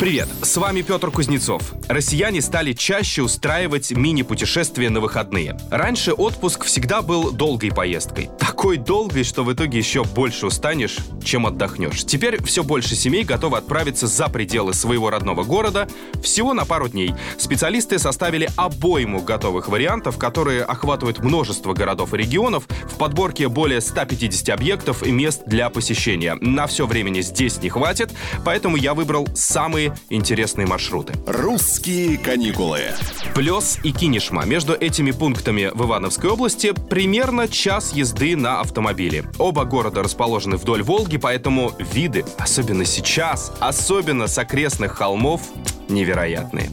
Привет, с вами Петр Кузнецов. Россияне стали чаще устраивать мини-путешествия на выходные. Раньше отпуск всегда был долгой поездкой. Такой долгой, что в итоге еще больше устанешь, чем отдохнешь. Теперь все больше семей готовы отправиться за пределы своего родного города всего на пару дней. Специалисты составили обойму готовых вариантов, которые охватывают множество городов и регионов в подборке более 150 объектов и мест для посещения. На все времени здесь не хватит, поэтому я выбрал самые интересные маршруты. «Русские каникулы». Плес и Кинешма. Между этими пунктами в Ивановской области примерно час езды на автомобиле. Оба города расположены вдоль Волги, поэтому виды, особенно сейчас, особенно с окрестных холмов, невероятные.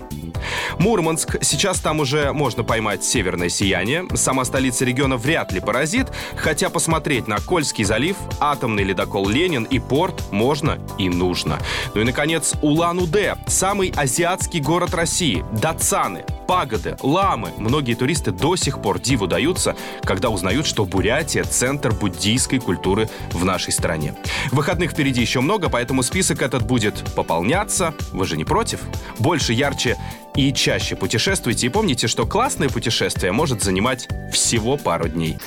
Мурманск. Сейчас там уже можно поймать северное сияние. Сама столица региона вряд ли поразит, хотя посмотреть на Кольский залив, атомный ледокол Ленин и порт можно и нужно. Ну и, наконец, Улан-Удэ. Самый азиатский город России. Датсаны пагоды, ламы. Многие туристы до сих пор диву даются, когда узнают, что Бурятия — центр буддийской культуры в нашей стране. Выходных впереди еще много, поэтому список этот будет пополняться. Вы же не против? Больше, ярче и чаще путешествуйте. И помните, что классное путешествие может занимать всего пару дней.